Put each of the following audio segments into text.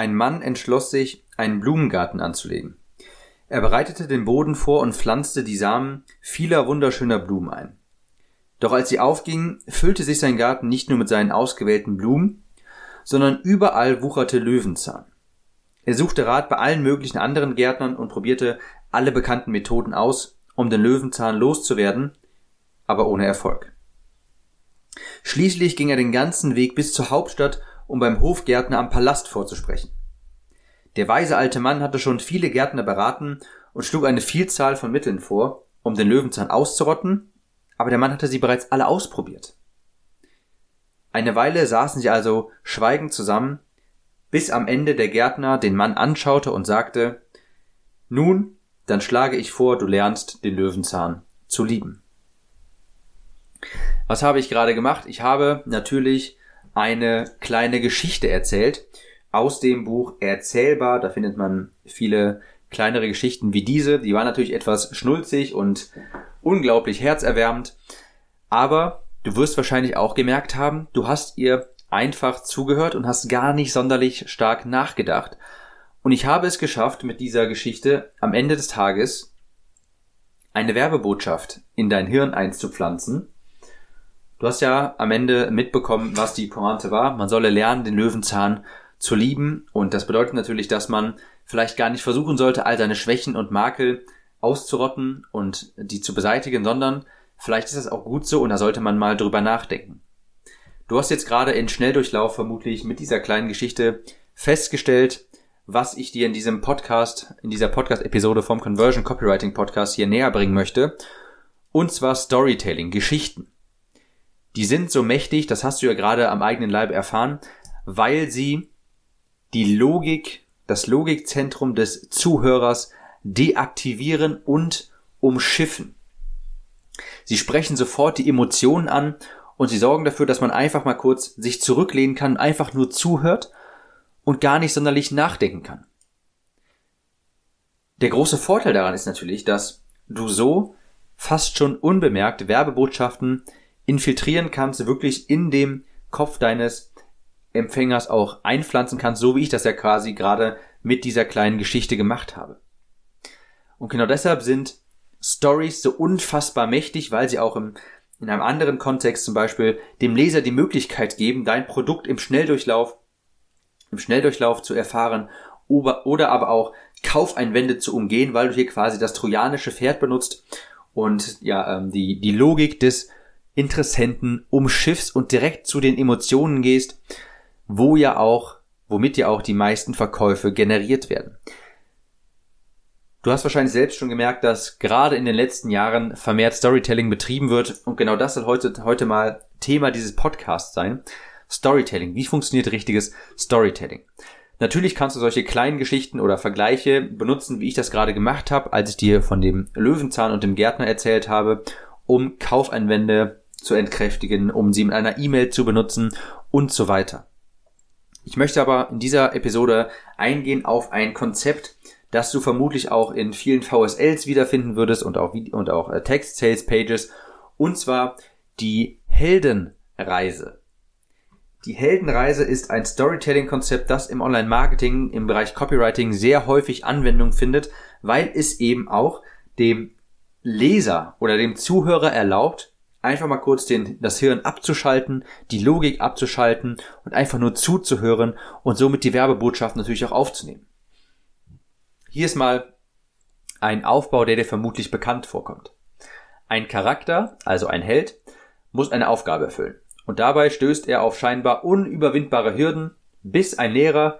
Ein Mann entschloss sich, einen Blumengarten anzulegen. Er bereitete den Boden vor und pflanzte die Samen vieler wunderschöner Blumen ein. Doch als sie aufgingen, füllte sich sein Garten nicht nur mit seinen ausgewählten Blumen, sondern überall wucherte Löwenzahn. Er suchte Rat bei allen möglichen anderen Gärtnern und probierte alle bekannten Methoden aus, um den Löwenzahn loszuwerden, aber ohne Erfolg. Schließlich ging er den ganzen Weg bis zur Hauptstadt, um beim Hofgärtner am Palast vorzusprechen. Der weise alte Mann hatte schon viele Gärtner beraten und schlug eine Vielzahl von Mitteln vor, um den Löwenzahn auszurotten, aber der Mann hatte sie bereits alle ausprobiert. Eine Weile saßen sie also schweigend zusammen, bis am Ende der Gärtner den Mann anschaute und sagte Nun, dann schlage ich vor, du lernst den Löwenzahn zu lieben. Was habe ich gerade gemacht? Ich habe natürlich eine kleine Geschichte erzählt aus dem Buch Erzählbar. Da findet man viele kleinere Geschichten wie diese. Die waren natürlich etwas schnulzig und unglaublich herzerwärmend. Aber du wirst wahrscheinlich auch gemerkt haben, du hast ihr einfach zugehört und hast gar nicht sonderlich stark nachgedacht. Und ich habe es geschafft, mit dieser Geschichte am Ende des Tages eine Werbebotschaft in dein Hirn einzupflanzen, Du hast ja am Ende mitbekommen, was die Pointe war. Man solle lernen, den Löwenzahn zu lieben. Und das bedeutet natürlich, dass man vielleicht gar nicht versuchen sollte, all seine Schwächen und Makel auszurotten und die zu beseitigen, sondern vielleicht ist das auch gut so und da sollte man mal drüber nachdenken. Du hast jetzt gerade in Schnelldurchlauf vermutlich mit dieser kleinen Geschichte festgestellt, was ich dir in diesem Podcast, in dieser Podcast-Episode vom Conversion Copywriting Podcast hier näher bringen möchte. Und zwar Storytelling, Geschichten die sind so mächtig, das hast du ja gerade am eigenen Leib erfahren, weil sie die Logik, das Logikzentrum des Zuhörers deaktivieren und umschiffen. Sie sprechen sofort die Emotionen an und sie sorgen dafür, dass man einfach mal kurz sich zurücklehnen kann, einfach nur zuhört und gar nicht sonderlich nachdenken kann. Der große Vorteil daran ist natürlich, dass du so fast schon unbemerkt Werbebotschaften infiltrieren kannst, wirklich in dem Kopf deines Empfängers auch einpflanzen kannst, so wie ich das ja quasi gerade mit dieser kleinen Geschichte gemacht habe. Und genau deshalb sind Stories so unfassbar mächtig, weil sie auch im, in einem anderen Kontext zum Beispiel dem Leser die Möglichkeit geben, dein Produkt im Schnelldurchlauf, im Schnelldurchlauf zu erfahren oder, oder aber auch Kaufeinwände zu umgehen, weil du hier quasi das trojanische Pferd benutzt und ja, ähm, die, die Logik des Interessenten umschiffst und direkt zu den Emotionen gehst, wo ja auch, womit ja auch die meisten Verkäufe generiert werden. Du hast wahrscheinlich selbst schon gemerkt, dass gerade in den letzten Jahren vermehrt Storytelling betrieben wird und genau das soll heute, heute mal Thema dieses Podcasts sein. Storytelling. Wie funktioniert richtiges Storytelling? Natürlich kannst du solche kleinen Geschichten oder Vergleiche benutzen, wie ich das gerade gemacht habe, als ich dir von dem Löwenzahn und dem Gärtner erzählt habe, um Kaufeinwände zu entkräftigen, um sie in einer E-Mail zu benutzen und so weiter. Ich möchte aber in dieser Episode eingehen auf ein Konzept, das du vermutlich auch in vielen VSLs wiederfinden würdest und auch, und auch äh, Text Sales Pages, und zwar die Heldenreise. Die Heldenreise ist ein Storytelling-Konzept, das im Online-Marketing im Bereich Copywriting sehr häufig Anwendung findet, weil es eben auch dem Leser oder dem Zuhörer erlaubt, einfach mal kurz den, das Hirn abzuschalten, die Logik abzuschalten und einfach nur zuzuhören und somit die Werbebotschaft natürlich auch aufzunehmen. Hier ist mal ein Aufbau, der dir vermutlich bekannt vorkommt. Ein Charakter, also ein Held, muss eine Aufgabe erfüllen. Und dabei stößt er auf scheinbar unüberwindbare Hürden, bis ein Lehrer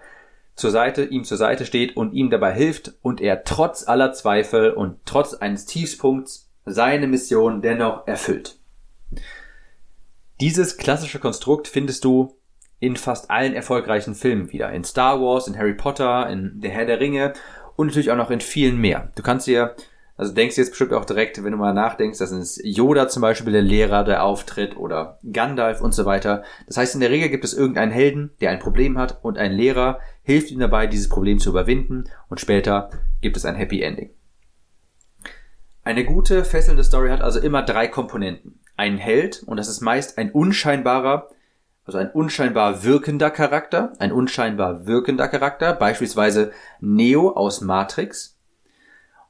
zur Seite, ihm zur Seite steht und ihm dabei hilft und er trotz aller Zweifel und trotz eines Tiefspunkts seine Mission dennoch erfüllt. Dieses klassische Konstrukt findest du in fast allen erfolgreichen Filmen wieder. In Star Wars, in Harry Potter, in Der Herr der Ringe und natürlich auch noch in vielen mehr. Du kannst dir, also denkst jetzt bestimmt auch direkt, wenn du mal nachdenkst, das ist Yoda zum Beispiel der Lehrer, der auftritt oder Gandalf und so weiter. Das heißt, in der Regel gibt es irgendeinen Helden, der ein Problem hat und ein Lehrer hilft ihm dabei, dieses Problem zu überwinden und später gibt es ein Happy Ending. Eine gute, fesselnde Story hat also immer drei Komponenten ein Held und das ist meist ein unscheinbarer, also ein unscheinbar wirkender Charakter, ein unscheinbar wirkender Charakter, beispielsweise Neo aus Matrix.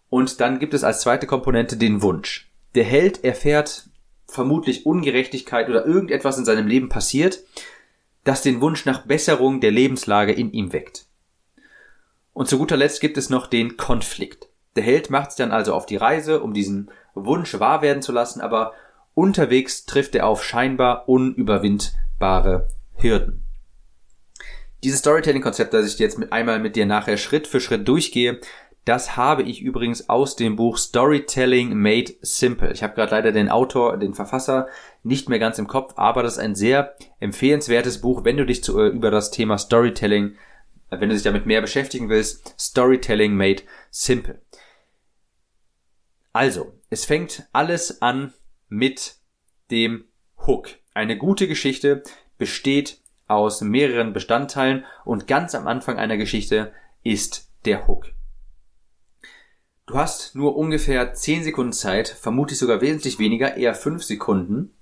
Und dann gibt es als zweite Komponente den Wunsch. Der Held erfährt vermutlich Ungerechtigkeit oder irgendetwas in seinem Leben passiert, das den Wunsch nach Besserung der Lebenslage in ihm weckt. Und zu guter Letzt gibt es noch den Konflikt. Der Held macht sich dann also auf die Reise, um diesen Wunsch wahr werden zu lassen, aber unterwegs trifft er auf scheinbar unüberwindbare Hürden. Dieses Storytelling-Konzept, das ich jetzt mit einmal mit dir nachher Schritt für Schritt durchgehe, das habe ich übrigens aus dem Buch Storytelling Made Simple. Ich habe gerade leider den Autor, den Verfasser nicht mehr ganz im Kopf, aber das ist ein sehr empfehlenswertes Buch, wenn du dich zu, äh, über das Thema Storytelling, äh, wenn du dich damit mehr beschäftigen willst. Storytelling Made Simple. Also, es fängt alles an mit dem Hook. Eine gute Geschichte besteht aus mehreren Bestandteilen und ganz am Anfang einer Geschichte ist der Hook. Du hast nur ungefähr 10 Sekunden Zeit, vermutlich sogar wesentlich weniger, eher 5 Sekunden,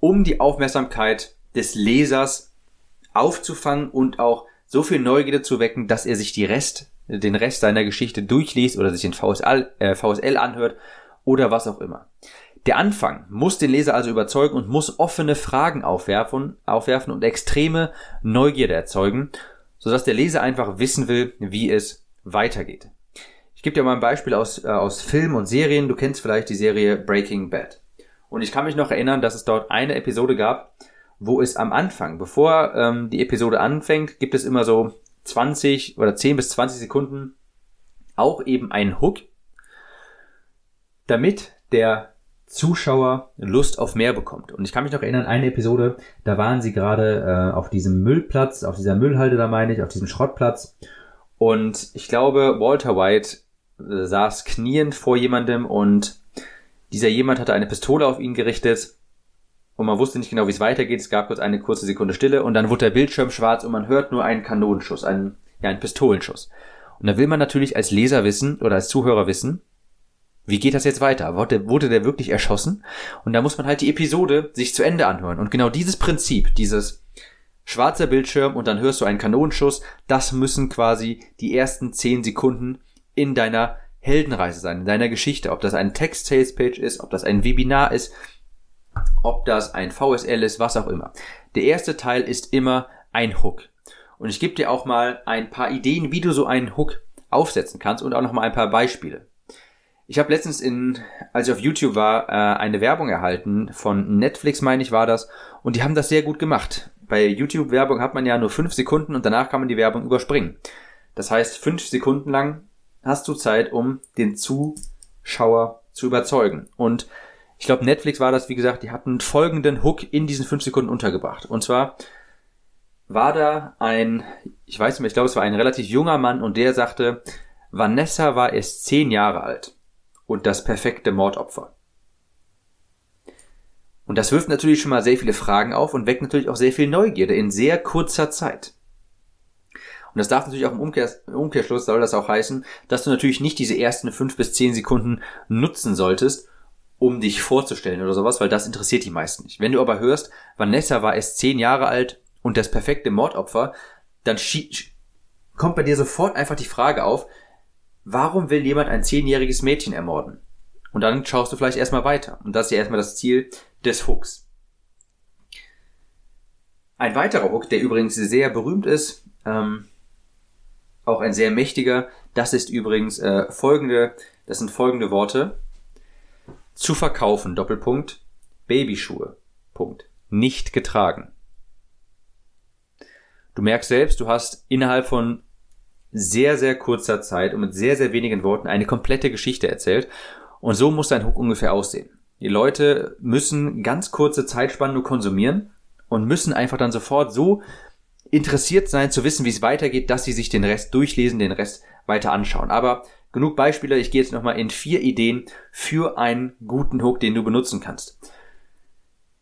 um die Aufmerksamkeit des Lesers aufzufangen und auch so viel Neugierde zu wecken, dass er sich die Rest, den Rest seiner Geschichte durchliest oder sich in VSL, äh, VSL anhört oder was auch immer. Der Anfang muss den Leser also überzeugen und muss offene Fragen aufwerfen, aufwerfen und extreme Neugierde erzeugen, sodass der Leser einfach wissen will, wie es weitergeht. Ich gebe dir mal ein Beispiel aus, äh, aus Film und Serien. Du kennst vielleicht die Serie Breaking Bad. Und ich kann mich noch erinnern, dass es dort eine Episode gab, wo es am Anfang, bevor ähm, die Episode anfängt, gibt es immer so 20 oder 10 bis 20 Sekunden auch eben einen Hook, damit der Zuschauer Lust auf mehr bekommt. Und ich kann mich noch erinnern, eine Episode, da waren sie gerade äh, auf diesem Müllplatz, auf dieser Müllhalde, da meine ich, auf diesem Schrottplatz. Und ich glaube, Walter White äh, saß kniend vor jemandem und dieser jemand hatte eine Pistole auf ihn gerichtet und man wusste nicht genau, wie es weitergeht. Es gab kurz eine kurze Sekunde Stille und dann wurde der Bildschirm schwarz und man hört nur einen Kanonenschuss, einen, ja, einen Pistolenschuss. Und da will man natürlich als Leser wissen oder als Zuhörer wissen, wie geht das jetzt weiter? Wurde, wurde der wirklich erschossen? Und da muss man halt die Episode sich zu Ende anhören. Und genau dieses Prinzip, dieses schwarzer Bildschirm und dann hörst du einen Kanonenschuss, das müssen quasi die ersten zehn Sekunden in deiner Heldenreise sein, in deiner Geschichte. Ob das ein Text-Sales-Page ist, ob das ein Webinar ist, ob das ein VSL ist, was auch immer. Der erste Teil ist immer ein Hook. Und ich gebe dir auch mal ein paar Ideen, wie du so einen Hook aufsetzen kannst und auch noch mal ein paar Beispiele. Ich habe letztens in, als ich auf YouTube war, äh, eine Werbung erhalten von Netflix, meine ich, war das, und die haben das sehr gut gemacht. Bei YouTube-Werbung hat man ja nur fünf Sekunden und danach kann man die Werbung überspringen. Das heißt, fünf Sekunden lang hast du Zeit, um den Zuschauer zu überzeugen. Und ich glaube, Netflix war das, wie gesagt, die hatten folgenden Hook in diesen fünf Sekunden untergebracht. Und zwar war da ein, ich weiß nicht mehr, ich glaube, es war ein relativ junger Mann und der sagte, Vanessa war erst zehn Jahre alt und das perfekte Mordopfer. Und das wirft natürlich schon mal sehr viele Fragen auf und weckt natürlich auch sehr viel Neugierde in sehr kurzer Zeit. Und das darf natürlich auch im, Umkehr, im Umkehrschluss soll das auch heißen, dass du natürlich nicht diese ersten fünf bis zehn Sekunden nutzen solltest, um dich vorzustellen oder sowas, weil das interessiert die meisten nicht. Wenn du aber hörst, Vanessa war erst zehn Jahre alt und das perfekte Mordopfer, dann kommt bei dir sofort einfach die Frage auf, warum will jemand ein zehnjähriges Mädchen ermorden? Und dann schaust du vielleicht erstmal weiter. Und das ist ja erstmal das Ziel des Hooks. Ein weiterer Hook, der übrigens sehr berühmt ist, ähm, auch ein sehr mächtiger. Das ist übrigens äh, folgende, das sind folgende Worte. Zu verkaufen, Doppelpunkt, Babyschuhe, Punkt, nicht getragen. Du merkst selbst, du hast innerhalb von sehr, sehr kurzer Zeit und mit sehr, sehr wenigen Worten eine komplette Geschichte erzählt. Und so muss dein Hook ungefähr aussehen. Die Leute müssen ganz kurze Zeitspannen nur konsumieren und müssen einfach dann sofort so interessiert sein zu wissen, wie es weitergeht, dass sie sich den Rest durchlesen, den Rest weiter anschauen. Aber genug Beispiele, ich gehe jetzt nochmal in vier Ideen für einen guten Hook, den du benutzen kannst.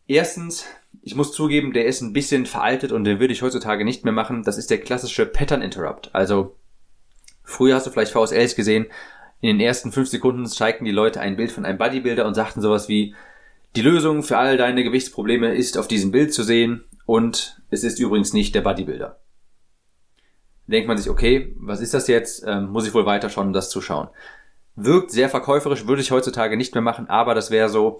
Erstens, ich muss zugeben, der ist ein bisschen veraltet und den würde ich heutzutage nicht mehr machen. Das ist der klassische Pattern Interrupt. Also, früher hast du vielleicht VSLs gesehen, in den ersten fünf Sekunden zeigten die Leute ein Bild von einem Bodybuilder und sagten sowas wie, die Lösung für all deine Gewichtsprobleme ist auf diesem Bild zu sehen und es ist übrigens nicht der Bodybuilder. Denkt man sich, okay, was ist das jetzt? Ähm, muss ich wohl weiterschauen, um das zu schauen. Wirkt sehr verkäuferisch, würde ich heutzutage nicht mehr machen, aber das wäre so,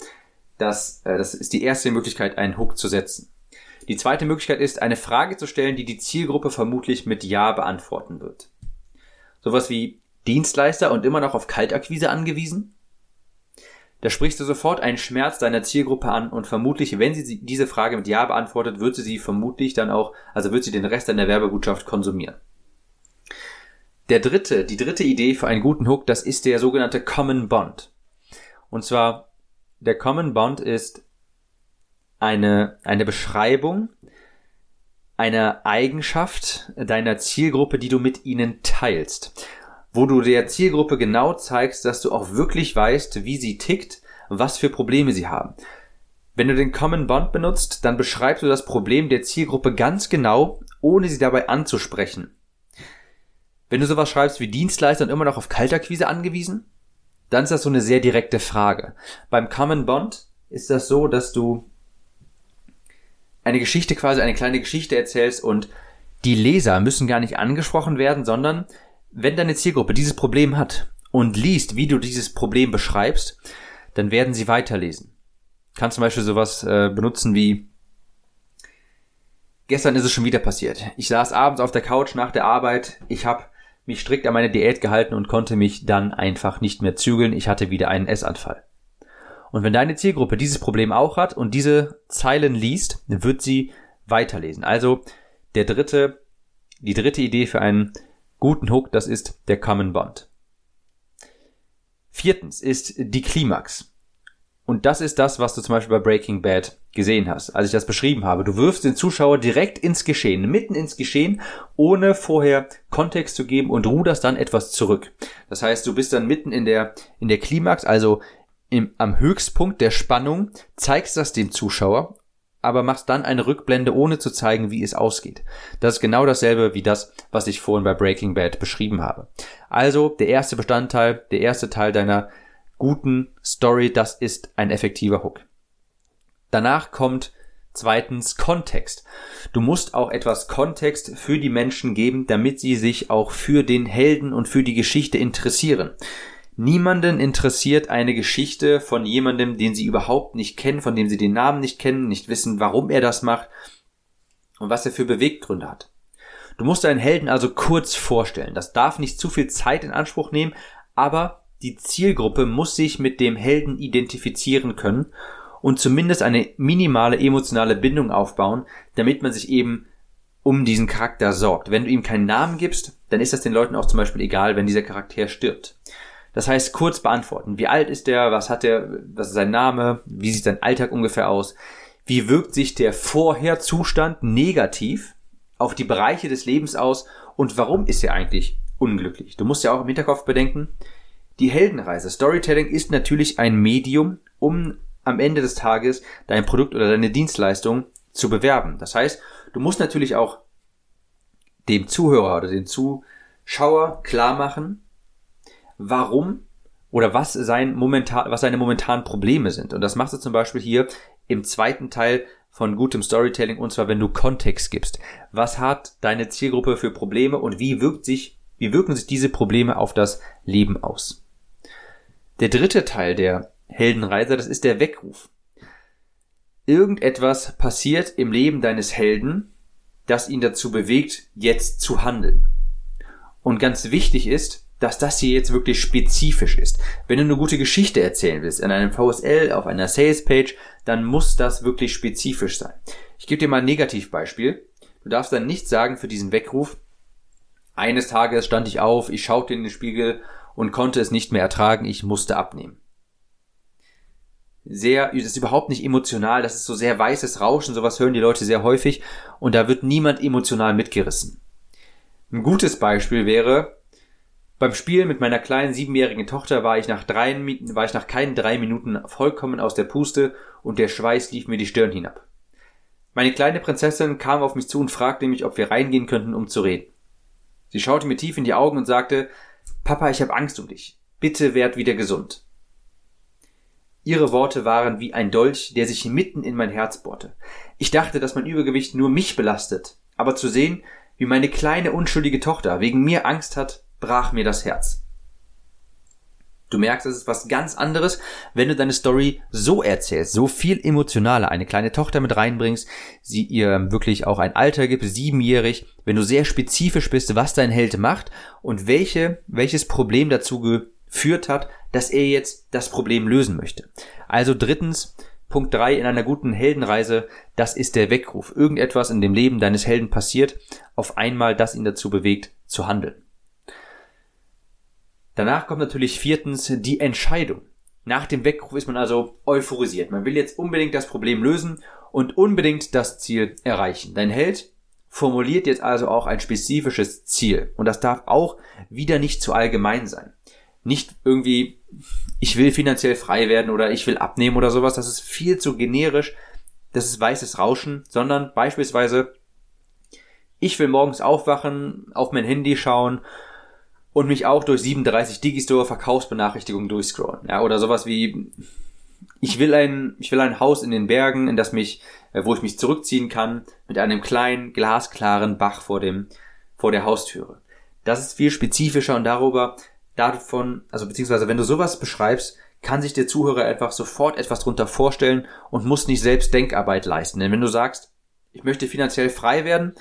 dass, äh, das ist die erste Möglichkeit, einen Hook zu setzen. Die zweite Möglichkeit ist, eine Frage zu stellen, die die Zielgruppe vermutlich mit Ja beantworten wird. Sowas wie Dienstleister und immer noch auf Kaltakquise angewiesen? Da sprichst du sofort einen Schmerz deiner Zielgruppe an und vermutlich, wenn sie diese Frage mit Ja beantwortet, wird sie sie vermutlich dann auch, also wird sie den Rest deiner Werbebotschaft konsumieren. Der dritte, die dritte Idee für einen guten Hook, das ist der sogenannte Common Bond. Und zwar, der Common Bond ist eine, eine Beschreibung einer Eigenschaft deiner Zielgruppe, die du mit ihnen teilst wo du der Zielgruppe genau zeigst, dass du auch wirklich weißt, wie sie tickt, was für Probleme sie haben. Wenn du den Common Bond benutzt, dann beschreibst du das Problem der Zielgruppe ganz genau, ohne sie dabei anzusprechen. Wenn du sowas schreibst wie Dienstleister und immer noch auf Kalterquise angewiesen, dann ist das so eine sehr direkte Frage. Beim Common Bond ist das so, dass du eine Geschichte quasi, eine kleine Geschichte erzählst und die Leser müssen gar nicht angesprochen werden, sondern wenn deine Zielgruppe dieses Problem hat und liest, wie du dieses Problem beschreibst, dann werden sie weiterlesen. Kannst zum Beispiel sowas äh, benutzen wie Gestern ist es schon wieder passiert. Ich saß abends auf der Couch nach der Arbeit. Ich habe mich strikt an meine Diät gehalten und konnte mich dann einfach nicht mehr zügeln. Ich hatte wieder einen Essanfall. Und wenn deine Zielgruppe dieses Problem auch hat und diese Zeilen liest, wird sie weiterlesen. Also der dritte, die dritte Idee für einen guten Hook, das ist der Common Bond. Viertens ist die Klimax. Und das ist das, was du zum Beispiel bei Breaking Bad gesehen hast, als ich das beschrieben habe. Du wirfst den Zuschauer direkt ins Geschehen, mitten ins Geschehen, ohne vorher Kontext zu geben und ruderst dann etwas zurück. Das heißt, du bist dann mitten in der, in der Klimax, also im, am Höchstpunkt der Spannung, zeigst das dem Zuschauer aber machst dann eine Rückblende, ohne zu zeigen, wie es ausgeht. Das ist genau dasselbe wie das, was ich vorhin bei Breaking Bad beschrieben habe. Also der erste Bestandteil, der erste Teil deiner guten Story, das ist ein effektiver Hook. Danach kommt zweitens Kontext. Du musst auch etwas Kontext für die Menschen geben, damit sie sich auch für den Helden und für die Geschichte interessieren. Niemanden interessiert eine Geschichte von jemandem, den sie überhaupt nicht kennen, von dem sie den Namen nicht kennen, nicht wissen, warum er das macht und was er für Beweggründe hat. Du musst deinen Helden also kurz vorstellen. Das darf nicht zu viel Zeit in Anspruch nehmen, aber die Zielgruppe muss sich mit dem Helden identifizieren können und zumindest eine minimale emotionale Bindung aufbauen, damit man sich eben um diesen Charakter sorgt. Wenn du ihm keinen Namen gibst, dann ist das den Leuten auch zum Beispiel egal, wenn dieser Charakter stirbt. Das heißt, kurz beantworten. Wie alt ist der? Was hat der? Was ist sein Name? Wie sieht sein Alltag ungefähr aus? Wie wirkt sich der Vorherzustand negativ auf die Bereiche des Lebens aus? Und warum ist er eigentlich unglücklich? Du musst ja auch im Hinterkopf bedenken, die Heldenreise. Storytelling ist natürlich ein Medium, um am Ende des Tages dein Produkt oder deine Dienstleistung zu bewerben. Das heißt, du musst natürlich auch dem Zuhörer oder dem Zuschauer klar machen, warum oder was sein momentan, was seine momentanen Probleme sind. Und das machst du zum Beispiel hier im zweiten Teil von gutem Storytelling und zwar wenn du Kontext gibst. Was hat deine Zielgruppe für Probleme und wie wirkt sich, wie wirken sich diese Probleme auf das Leben aus? Der dritte Teil der Heldenreise, das ist der Weckruf. Irgendetwas passiert im Leben deines Helden, das ihn dazu bewegt, jetzt zu handeln. Und ganz wichtig ist, dass das hier jetzt wirklich spezifisch ist. Wenn du eine gute Geschichte erzählen willst, in einem VSL, auf einer Salespage, dann muss das wirklich spezifisch sein. Ich gebe dir mal ein Negativbeispiel. Du darfst dann nicht sagen für diesen Weckruf, eines Tages stand ich auf, ich schaute in den Spiegel und konnte es nicht mehr ertragen, ich musste abnehmen. Sehr, das ist überhaupt nicht emotional, das ist so sehr weißes Rauschen, sowas hören die Leute sehr häufig und da wird niemand emotional mitgerissen. Ein gutes Beispiel wäre, beim Spielen mit meiner kleinen siebenjährigen Tochter war ich nach drei, war ich nach keinen drei Minuten vollkommen aus der Puste und der Schweiß lief mir die Stirn hinab. Meine kleine Prinzessin kam auf mich zu und fragte mich, ob wir reingehen könnten, um zu reden. Sie schaute mir tief in die Augen und sagte, Papa, ich habe Angst um dich. Bitte werd wieder gesund. Ihre Worte waren wie ein Dolch, der sich mitten in mein Herz bohrte. Ich dachte, dass mein Übergewicht nur mich belastet, aber zu sehen, wie meine kleine unschuldige Tochter wegen mir Angst hat, brach mir das Herz. Du merkst, es ist was ganz anderes, wenn du deine Story so erzählst, so viel emotionaler, eine kleine Tochter mit reinbringst, sie ihr wirklich auch ein Alter gibt, siebenjährig, wenn du sehr spezifisch bist, was dein Held macht und welche, welches Problem dazu geführt hat, dass er jetzt das Problem lösen möchte. Also drittens, Punkt drei in einer guten Heldenreise, das ist der Weckruf. Irgendetwas in dem Leben deines Helden passiert, auf einmal das ihn dazu bewegt, zu handeln. Danach kommt natürlich viertens die Entscheidung. Nach dem Weckruf ist man also euphorisiert. Man will jetzt unbedingt das Problem lösen und unbedingt das Ziel erreichen. Dein Held formuliert jetzt also auch ein spezifisches Ziel. Und das darf auch wieder nicht zu allgemein sein. Nicht irgendwie, ich will finanziell frei werden oder ich will abnehmen oder sowas. Das ist viel zu generisch. Das ist weißes Rauschen, sondern beispielsweise, ich will morgens aufwachen, auf mein Handy schauen und mich auch durch 37 Digistore Verkaufsbenachrichtigungen durchscrollen. Ja, oder sowas wie, ich will ein, ich will ein Haus in den Bergen, in das mich, äh, wo ich mich zurückziehen kann, mit einem kleinen, glasklaren Bach vor dem, vor der Haustüre. Das ist viel spezifischer und darüber, davon, also beziehungsweise wenn du sowas beschreibst, kann sich der Zuhörer einfach sofort etwas drunter vorstellen und muss nicht selbst Denkarbeit leisten. Denn wenn du sagst, ich möchte finanziell frei werden,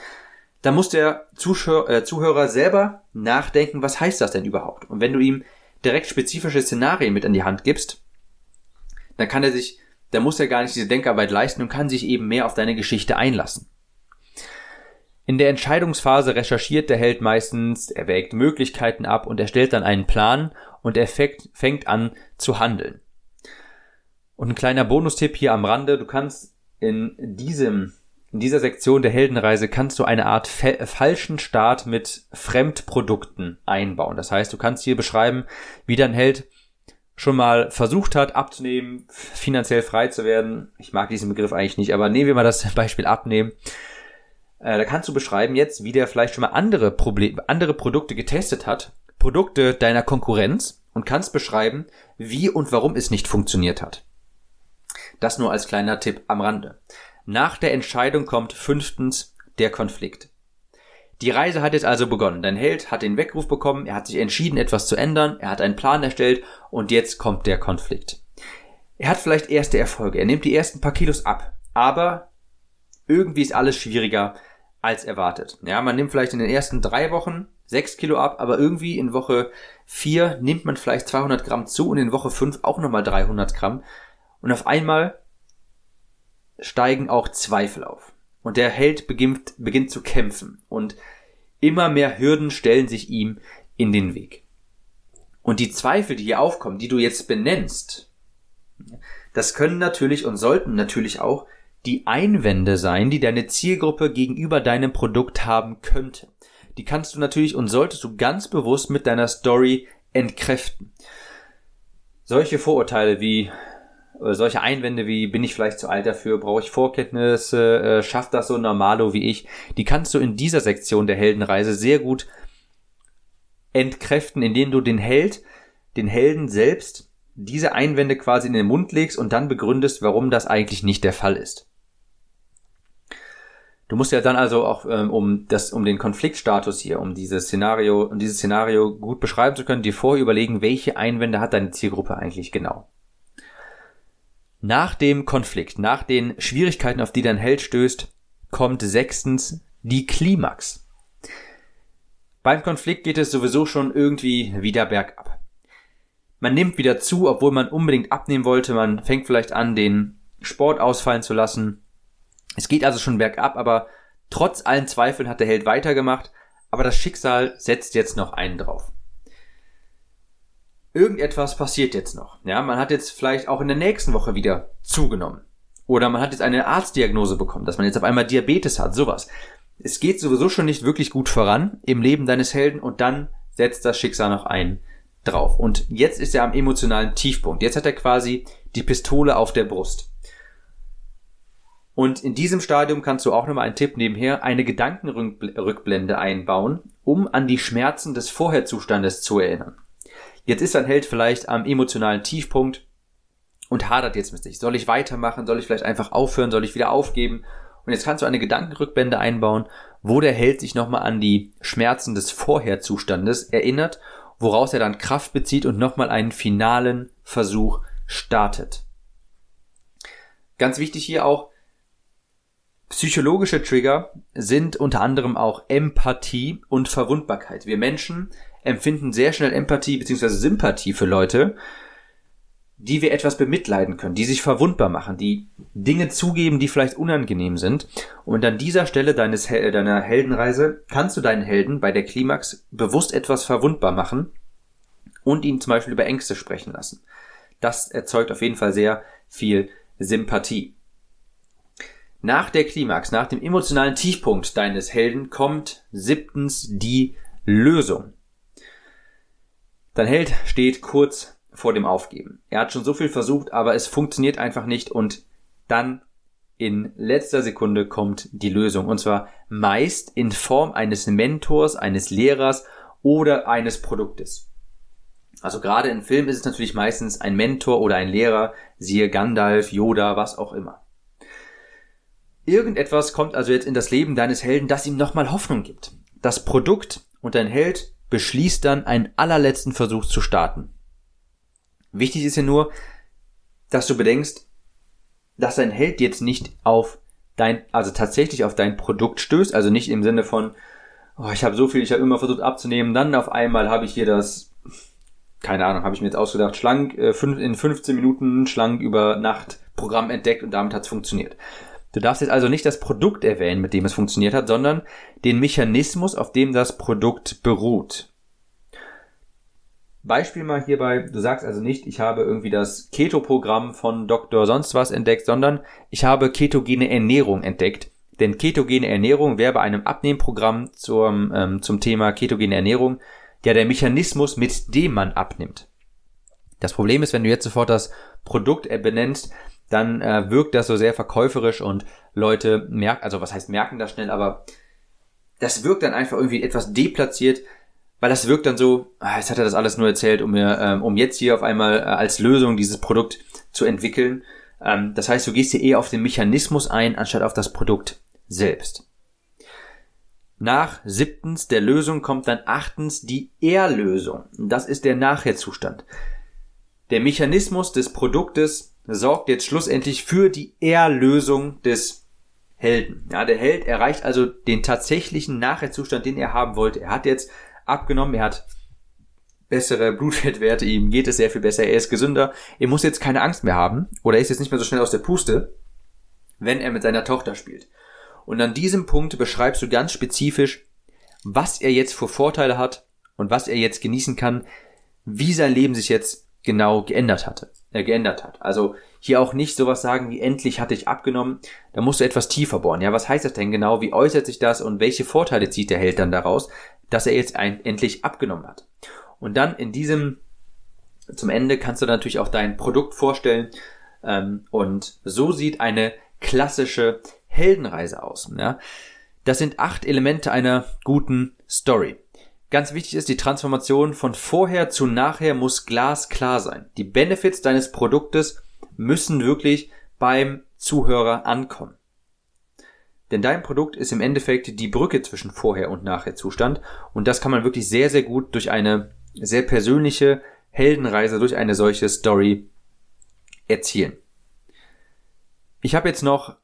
da muss der Zuschauer, äh, Zuhörer selber nachdenken, was heißt das denn überhaupt? Und wenn du ihm direkt spezifische Szenarien mit an die Hand gibst, dann kann er sich, da muss er gar nicht diese Denkarbeit leisten und kann sich eben mehr auf deine Geschichte einlassen. In der Entscheidungsphase recherchiert der Held meistens, er wägt Möglichkeiten ab und erstellt dann einen Plan und er fängt an zu handeln. Und ein kleiner Bonustipp hier am Rande, du kannst in diesem in dieser Sektion der Heldenreise kannst du eine Art falschen Start mit Fremdprodukten einbauen. Das heißt, du kannst hier beschreiben, wie dein Held schon mal versucht hat, abzunehmen, finanziell frei zu werden. Ich mag diesen Begriff eigentlich nicht, aber nehmen wir mal das Beispiel abnehmen. Äh, da kannst du beschreiben jetzt, wie der vielleicht schon mal andere Probleme, andere Produkte getestet hat, Produkte deiner Konkurrenz und kannst beschreiben, wie und warum es nicht funktioniert hat. Das nur als kleiner Tipp am Rande. Nach der Entscheidung kommt fünftens der Konflikt. Die Reise hat jetzt also begonnen. Dein Held hat den Weckruf bekommen, er hat sich entschieden, etwas zu ändern, er hat einen Plan erstellt und jetzt kommt der Konflikt. Er hat vielleicht erste Erfolge, er nimmt die ersten paar Kilos ab, aber irgendwie ist alles schwieriger als erwartet. Ja, man nimmt vielleicht in den ersten drei Wochen sechs Kilo ab, aber irgendwie in Woche vier nimmt man vielleicht 200 Gramm zu und in Woche fünf auch nochmal 300 Gramm. Und auf einmal steigen auch Zweifel auf. Und der Held beginnt, beginnt zu kämpfen und immer mehr Hürden stellen sich ihm in den Weg. Und die Zweifel, die hier aufkommen, die du jetzt benennst, das können natürlich und sollten natürlich auch die Einwände sein, die deine Zielgruppe gegenüber deinem Produkt haben könnte. Die kannst du natürlich und solltest du ganz bewusst mit deiner Story entkräften. Solche Vorurteile wie solche Einwände wie, bin ich vielleicht zu alt dafür, brauche ich Vorkenntnisse, äh, schafft das so normalo wie ich, die kannst du in dieser Sektion der Heldenreise sehr gut entkräften, indem du den Held, den Helden selbst diese Einwände quasi in den Mund legst und dann begründest, warum das eigentlich nicht der Fall ist. Du musst ja dann also auch, ähm, um das, um den Konfliktstatus hier, um dieses Szenario, um dieses Szenario gut beschreiben zu können, dir vorher überlegen, welche Einwände hat deine Zielgruppe eigentlich genau. Nach dem Konflikt, nach den Schwierigkeiten, auf die dein Held stößt, kommt sechstens die Klimax. Beim Konflikt geht es sowieso schon irgendwie wieder bergab. Man nimmt wieder zu, obwohl man unbedingt abnehmen wollte. Man fängt vielleicht an, den Sport ausfallen zu lassen. Es geht also schon bergab, aber trotz allen Zweifeln hat der Held weitergemacht. Aber das Schicksal setzt jetzt noch einen drauf irgendetwas passiert jetzt noch. Ja, man hat jetzt vielleicht auch in der nächsten Woche wieder zugenommen. Oder man hat jetzt eine Arztdiagnose bekommen, dass man jetzt auf einmal Diabetes hat, sowas. Es geht sowieso schon nicht wirklich gut voran im Leben deines Helden und dann setzt das Schicksal noch ein drauf. Und jetzt ist er am emotionalen Tiefpunkt. Jetzt hat er quasi die Pistole auf der Brust. Und in diesem Stadium kannst du auch nochmal einen Tipp nebenher, eine Gedankenrückblende einbauen, um an die Schmerzen des Vorherzustandes zu erinnern. Jetzt ist dein Held vielleicht am emotionalen Tiefpunkt und hadert jetzt mit sich. Soll ich weitermachen? Soll ich vielleicht einfach aufhören? Soll ich wieder aufgeben? Und jetzt kannst du eine Gedankenrückblende einbauen, wo der Held sich nochmal an die Schmerzen des Vorherzustandes erinnert, woraus er dann Kraft bezieht und nochmal einen finalen Versuch startet. Ganz wichtig hier auch, psychologische Trigger sind unter anderem auch Empathie und Verwundbarkeit. Wir Menschen empfinden sehr schnell Empathie bzw. Sympathie für Leute, die wir etwas bemitleiden können, die sich verwundbar machen, die Dinge zugeben, die vielleicht unangenehm sind. Und an dieser Stelle deines, deiner Heldenreise kannst du deinen Helden bei der Klimax bewusst etwas verwundbar machen und ihn zum Beispiel über Ängste sprechen lassen. Das erzeugt auf jeden Fall sehr viel Sympathie. Nach der Klimax, nach dem emotionalen Tiefpunkt deines Helden kommt siebtens die Lösung. Dein Held steht kurz vor dem Aufgeben. Er hat schon so viel versucht, aber es funktioniert einfach nicht und dann in letzter Sekunde kommt die Lösung. Und zwar meist in Form eines Mentors, eines Lehrers oder eines Produktes. Also gerade in Filmen ist es natürlich meistens ein Mentor oder ein Lehrer, siehe Gandalf, Yoda, was auch immer. Irgendetwas kommt also jetzt in das Leben deines Helden, das ihm nochmal Hoffnung gibt. Das Produkt und dein Held beschließt dann einen allerletzten Versuch zu starten. Wichtig ist ja nur, dass du bedenkst, dass dein Held jetzt nicht auf dein, also tatsächlich auf dein Produkt stößt, also nicht im Sinne von, oh, ich habe so viel, ich habe immer versucht abzunehmen, dann auf einmal habe ich hier das, keine Ahnung, habe ich mir jetzt ausgedacht, schlank, äh, in 15 Minuten schlank über Nacht Programm entdeckt und damit hat es funktioniert. Du darfst jetzt also nicht das Produkt erwähnen, mit dem es funktioniert hat, sondern den Mechanismus, auf dem das Produkt beruht. Beispiel mal hierbei, du sagst also nicht, ich habe irgendwie das Keto-Programm von Dr. sonst was entdeckt, sondern ich habe ketogene Ernährung entdeckt. Denn ketogene Ernährung wäre bei einem Abnehmprogramm zum, ähm, zum Thema ketogene Ernährung ja der Mechanismus, mit dem man abnimmt. Das Problem ist, wenn du jetzt sofort das Produkt benennst, dann äh, wirkt das so sehr verkäuferisch und Leute merken, also was heißt merken das schnell, aber das wirkt dann einfach irgendwie etwas deplatziert, weil das wirkt dann so, ah, jetzt hat er das alles nur erzählt, um mir, ähm, um jetzt hier auf einmal äh, als Lösung dieses Produkt zu entwickeln. Ähm, das heißt, du gehst hier eher auf den Mechanismus ein, anstatt auf das Produkt selbst. Nach siebtens der Lösung kommt dann achtens die Erlösung. Das ist der Nachherzustand. Der Mechanismus des Produktes sorgt jetzt schlussendlich für die Erlösung des Helden. Ja, der Held erreicht also den tatsächlichen Nachherzustand, den er haben wollte. Er hat jetzt abgenommen, er hat bessere Blutfettwerte, ihm geht es sehr viel besser, er ist gesünder, er muss jetzt keine Angst mehr haben oder er ist jetzt nicht mehr so schnell aus der Puste, wenn er mit seiner Tochter spielt. Und an diesem Punkt beschreibst du ganz spezifisch, was er jetzt für Vorteile hat und was er jetzt genießen kann, wie sein Leben sich jetzt genau geändert hatte, äh, geändert hat. Also hier auch nicht sowas sagen wie endlich hatte ich abgenommen, da musst du etwas tiefer bohren. Ja, was heißt das denn genau? Wie äußert sich das und welche Vorteile zieht der Held dann daraus? dass er jetzt ein, endlich abgenommen hat. Und dann in diesem, zum Ende kannst du natürlich auch dein Produkt vorstellen. Ähm, und so sieht eine klassische Heldenreise aus. Ja? Das sind acht Elemente einer guten Story. Ganz wichtig ist, die Transformation von vorher zu nachher muss glasklar sein. Die Benefits deines Produktes müssen wirklich beim Zuhörer ankommen. Denn dein Produkt ist im Endeffekt die Brücke zwischen Vorher- und Nachher-Zustand. Und das kann man wirklich sehr, sehr gut durch eine sehr persönliche Heldenreise, durch eine solche Story erzielen. Ich habe jetzt noch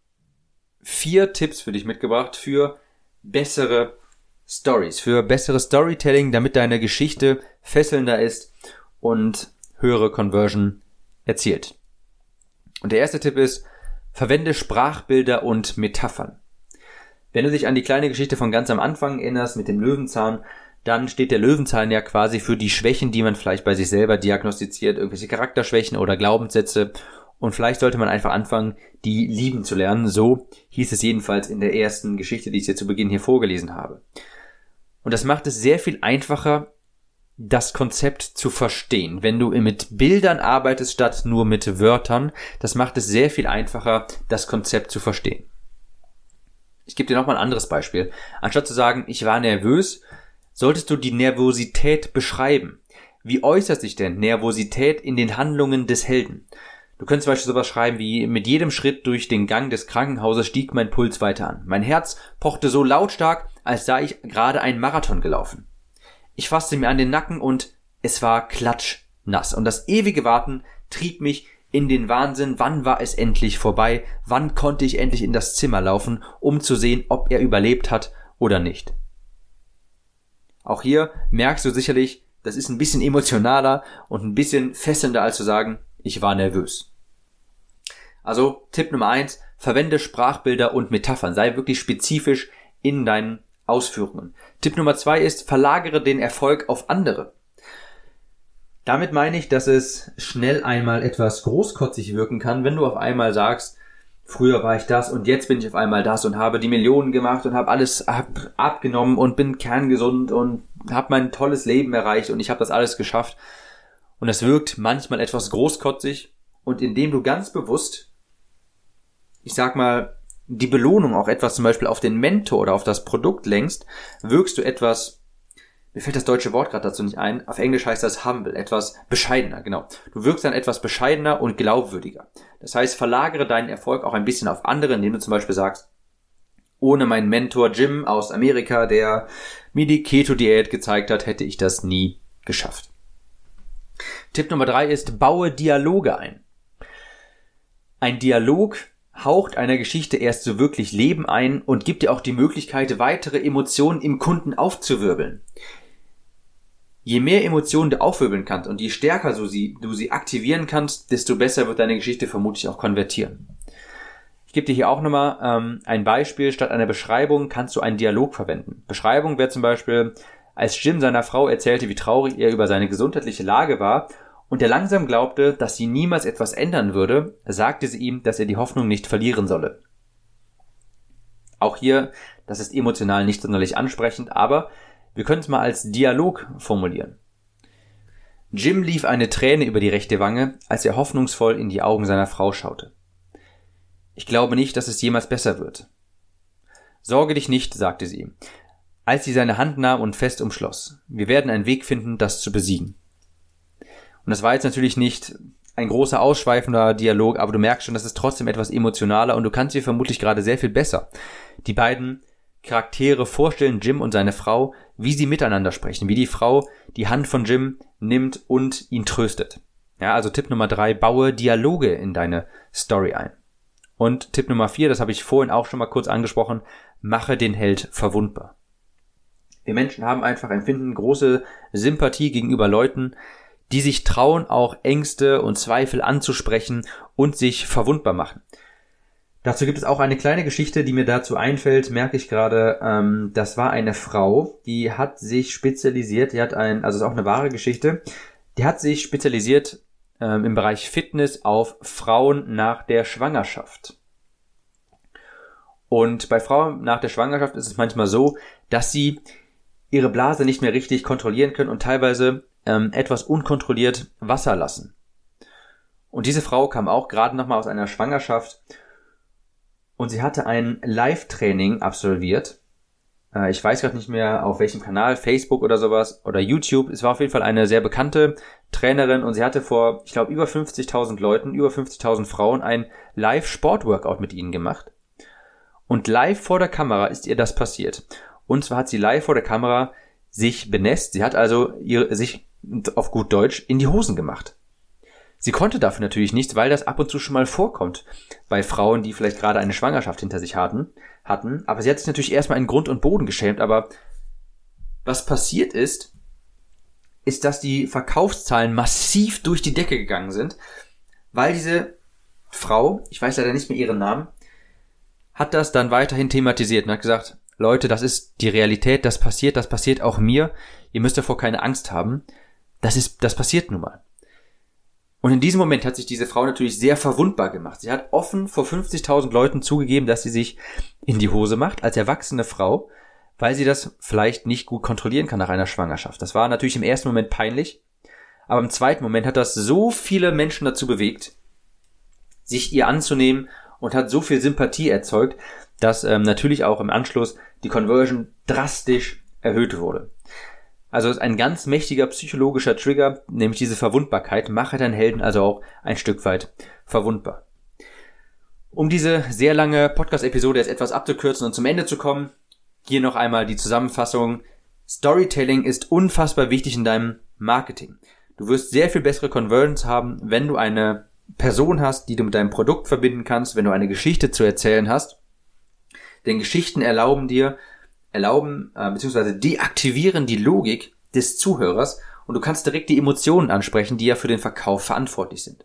vier Tipps für dich mitgebracht für bessere Stories, für bessere Storytelling, damit deine Geschichte fesselnder ist und höhere Conversion erzielt. Und der erste Tipp ist, verwende Sprachbilder und Metaphern. Wenn du dich an die kleine Geschichte von ganz am Anfang erinnerst mit dem Löwenzahn, dann steht der Löwenzahn ja quasi für die Schwächen, die man vielleicht bei sich selber diagnostiziert, irgendwelche Charakterschwächen oder Glaubenssätze. Und vielleicht sollte man einfach anfangen, die lieben zu lernen. So hieß es jedenfalls in der ersten Geschichte, die ich dir zu Beginn hier vorgelesen habe. Und das macht es sehr viel einfacher, das Konzept zu verstehen. Wenn du mit Bildern arbeitest statt nur mit Wörtern, das macht es sehr viel einfacher, das Konzept zu verstehen. Ich gebe dir nochmal ein anderes Beispiel. Anstatt zu sagen, ich war nervös, solltest du die Nervosität beschreiben. Wie äußert sich denn Nervosität in den Handlungen des Helden? Du könntest zum Beispiel sowas schreiben wie, mit jedem Schritt durch den Gang des Krankenhauses stieg mein Puls weiter an. Mein Herz pochte so lautstark, als sei ich gerade einen Marathon gelaufen. Ich fasste mir an den Nacken und es war klatschnass. Und das ewige Warten trieb mich in den Wahnsinn, wann war es endlich vorbei, wann konnte ich endlich in das Zimmer laufen, um zu sehen, ob er überlebt hat oder nicht. Auch hier merkst du sicherlich, das ist ein bisschen emotionaler und ein bisschen fesselnder als zu sagen, ich war nervös. Also Tipp Nummer eins: verwende Sprachbilder und Metaphern, sei wirklich spezifisch in deinen Ausführungen. Tipp Nummer zwei ist, verlagere den Erfolg auf andere. Damit meine ich, dass es schnell einmal etwas großkotzig wirken kann, wenn du auf einmal sagst, früher war ich das und jetzt bin ich auf einmal das und habe die Millionen gemacht und habe alles ab, abgenommen und bin kerngesund und habe mein tolles Leben erreicht und ich habe das alles geschafft. Und es wirkt manchmal etwas großkotzig und indem du ganz bewusst, ich sag mal, die Belohnung auch etwas zum Beispiel auf den Mentor oder auf das Produkt lenkst, wirkst du etwas mir fällt das deutsche Wort gerade dazu nicht ein. Auf Englisch heißt das humble, etwas bescheidener, genau. Du wirkst dann etwas bescheidener und glaubwürdiger. Das heißt, verlagere deinen Erfolg auch ein bisschen auf andere, indem du zum Beispiel sagst, ohne meinen Mentor Jim aus Amerika, der mir die Keto-Diät gezeigt hat, hätte ich das nie geschafft. Tipp Nummer drei ist, baue Dialoge ein. Ein Dialog haucht einer Geschichte erst so wirklich Leben ein und gibt dir auch die Möglichkeit, weitere Emotionen im Kunden aufzuwirbeln. Je mehr Emotionen du aufwirbeln kannst und je stärker du sie, du sie aktivieren kannst, desto besser wird deine Geschichte vermutlich auch konvertieren. Ich gebe dir hier auch nochmal ähm, ein Beispiel. Statt einer Beschreibung kannst du einen Dialog verwenden. Beschreibung wäre zum Beispiel, als Jim seiner Frau erzählte, wie traurig er über seine gesundheitliche Lage war und er langsam glaubte, dass sie niemals etwas ändern würde, sagte sie ihm, dass er die Hoffnung nicht verlieren solle. Auch hier, das ist emotional nicht sonderlich ansprechend, aber wir können es mal als Dialog formulieren. Jim lief eine Träne über die rechte Wange, als er hoffnungsvoll in die Augen seiner Frau schaute. Ich glaube nicht, dass es jemals besser wird. Sorge dich nicht, sagte sie, als sie seine Hand nahm und fest umschloss. Wir werden einen Weg finden, das zu besiegen. Und das war jetzt natürlich nicht ein großer ausschweifender Dialog, aber du merkst schon, das ist trotzdem etwas emotionaler und du kannst dir vermutlich gerade sehr viel besser die beiden Charaktere vorstellen, Jim und seine Frau, wie sie miteinander sprechen, wie die Frau die Hand von Jim nimmt und ihn tröstet. Ja, also Tipp Nummer drei, baue Dialoge in deine Story ein. Und Tipp Nummer vier, das habe ich vorhin auch schon mal kurz angesprochen, mache den Held verwundbar. Wir Menschen haben einfach empfinden große Sympathie gegenüber Leuten, die sich trauen, auch Ängste und Zweifel anzusprechen und sich verwundbar machen. Dazu gibt es auch eine kleine Geschichte, die mir dazu einfällt, merke ich gerade. Ähm, das war eine Frau, die hat sich spezialisiert, die hat ein, also ist auch eine wahre Geschichte, die hat sich spezialisiert ähm, im Bereich Fitness auf Frauen nach der Schwangerschaft. Und bei Frauen nach der Schwangerschaft ist es manchmal so, dass sie ihre Blase nicht mehr richtig kontrollieren können und teilweise ähm, etwas unkontrolliert Wasser lassen. Und diese Frau kam auch gerade nochmal aus einer Schwangerschaft und sie hatte ein Live-Training absolviert. Äh, ich weiß gerade nicht mehr auf welchem Kanal, Facebook oder sowas oder YouTube. Es war auf jeden Fall eine sehr bekannte Trainerin und sie hatte vor, ich glaube, über 50.000 Leuten, über 50.000 Frauen ein Live-Sport-Workout mit ihnen gemacht. Und live vor der Kamera ist ihr das passiert. Und zwar hat sie live vor der Kamera sich benässt. Sie hat also ihr, sich auf gut Deutsch in die Hosen gemacht. Sie konnte dafür natürlich nichts, weil das ab und zu schon mal vorkommt bei Frauen, die vielleicht gerade eine Schwangerschaft hinter sich hatten, hatten. Aber sie hat sich natürlich erstmal in Grund und Boden geschämt. Aber was passiert ist, ist, dass die Verkaufszahlen massiv durch die Decke gegangen sind, weil diese Frau, ich weiß leider nicht mehr ihren Namen, hat das dann weiterhin thematisiert und hat gesagt, Leute, das ist die Realität, das passiert, das passiert auch mir. Ihr müsst davor keine Angst haben. Das ist, das passiert nun mal. Und in diesem Moment hat sich diese Frau natürlich sehr verwundbar gemacht. Sie hat offen vor 50.000 Leuten zugegeben, dass sie sich in die Hose macht als erwachsene Frau, weil sie das vielleicht nicht gut kontrollieren kann nach einer Schwangerschaft. Das war natürlich im ersten Moment peinlich, aber im zweiten Moment hat das so viele Menschen dazu bewegt, sich ihr anzunehmen und hat so viel Sympathie erzeugt, dass ähm, natürlich auch im Anschluss die Conversion drastisch erhöht wurde. Also ist ein ganz mächtiger psychologischer Trigger, nämlich diese Verwundbarkeit. Mache deinen Helden also auch ein Stück weit verwundbar. Um diese sehr lange Podcast-Episode jetzt etwas abzukürzen und zum Ende zu kommen, hier noch einmal die Zusammenfassung. Storytelling ist unfassbar wichtig in deinem Marketing. Du wirst sehr viel bessere Conversions haben, wenn du eine Person hast, die du mit deinem Produkt verbinden kannst, wenn du eine Geschichte zu erzählen hast. Denn Geschichten erlauben dir, erlauben äh, bzw. deaktivieren die Logik des Zuhörers und du kannst direkt die Emotionen ansprechen, die ja für den Verkauf verantwortlich sind.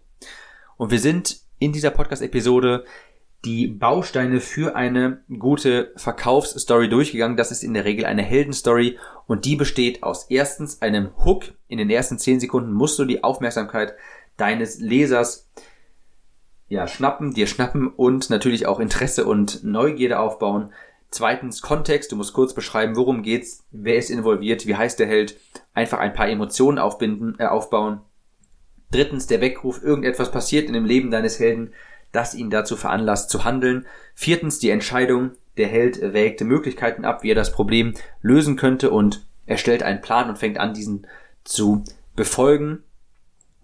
Und wir sind in dieser Podcast-Episode die Bausteine für eine gute Verkaufsstory durchgegangen. Das ist in der Regel eine Heldenstory und die besteht aus erstens einem Hook. In den ersten zehn Sekunden musst du die Aufmerksamkeit deines Lesers ja, schnappen, dir schnappen und natürlich auch Interesse und Neugierde aufbauen. Zweitens Kontext, du musst kurz beschreiben, worum geht's, wer ist involviert, wie heißt der Held, einfach ein paar Emotionen aufbinden, äh, aufbauen. Drittens der Weckruf, irgendetwas passiert in dem Leben deines Helden, das ihn dazu veranlasst zu handeln. Viertens die Entscheidung, der Held wägt Möglichkeiten ab, wie er das Problem lösen könnte und erstellt einen Plan und fängt an, diesen zu befolgen.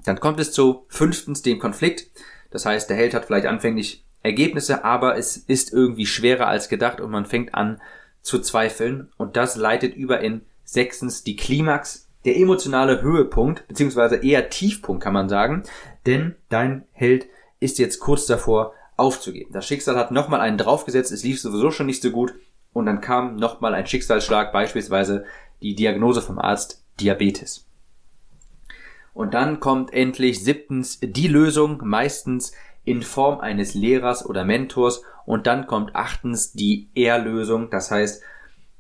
Dann kommt es zu fünftens dem Konflikt. Das heißt, der Held hat vielleicht anfänglich Ergebnisse, aber es ist irgendwie schwerer als gedacht und man fängt an zu zweifeln und das leitet über in sechstens die Klimax, der emotionale Höhepunkt, beziehungsweise eher Tiefpunkt kann man sagen, denn dein Held ist jetzt kurz davor aufzugeben. Das Schicksal hat nochmal einen draufgesetzt, es lief sowieso schon nicht so gut und dann kam nochmal ein Schicksalsschlag, beispielsweise die Diagnose vom Arzt Diabetes. Und dann kommt endlich siebtens die Lösung, meistens in Form eines Lehrers oder Mentors. Und dann kommt achtens die Erlösung. Das heißt,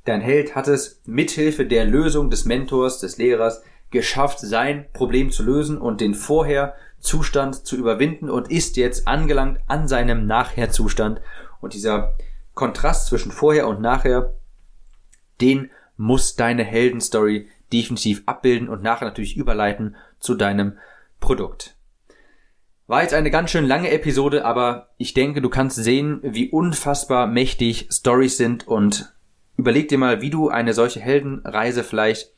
dein Held hat es mithilfe der Lösung des Mentors, des Lehrers, geschafft, sein Problem zu lösen und den vorher Zustand zu überwinden und ist jetzt angelangt an seinem Nachher-Zustand. Und dieser Kontrast zwischen vorher und nachher, den muss deine Heldenstory definitiv abbilden und nachher natürlich überleiten zu deinem Produkt. War jetzt eine ganz schön lange Episode, aber ich denke, du kannst sehen, wie unfassbar mächtig Stories sind und überleg dir mal, wie du eine solche Heldenreise vielleicht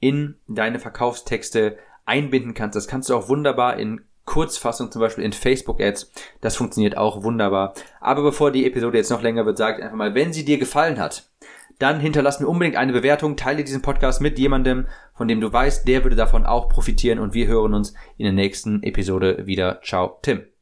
in deine Verkaufstexte einbinden kannst. Das kannst du auch wunderbar in Kurzfassung, zum Beispiel in Facebook-Ads. Das funktioniert auch wunderbar. Aber bevor die Episode jetzt noch länger wird, sag einfach mal, wenn sie dir gefallen hat, dann hinterlass mir unbedingt eine Bewertung, teile diesen Podcast mit jemandem, von dem du weißt, der würde davon auch profitieren und wir hören uns in der nächsten Episode wieder. Ciao, Tim.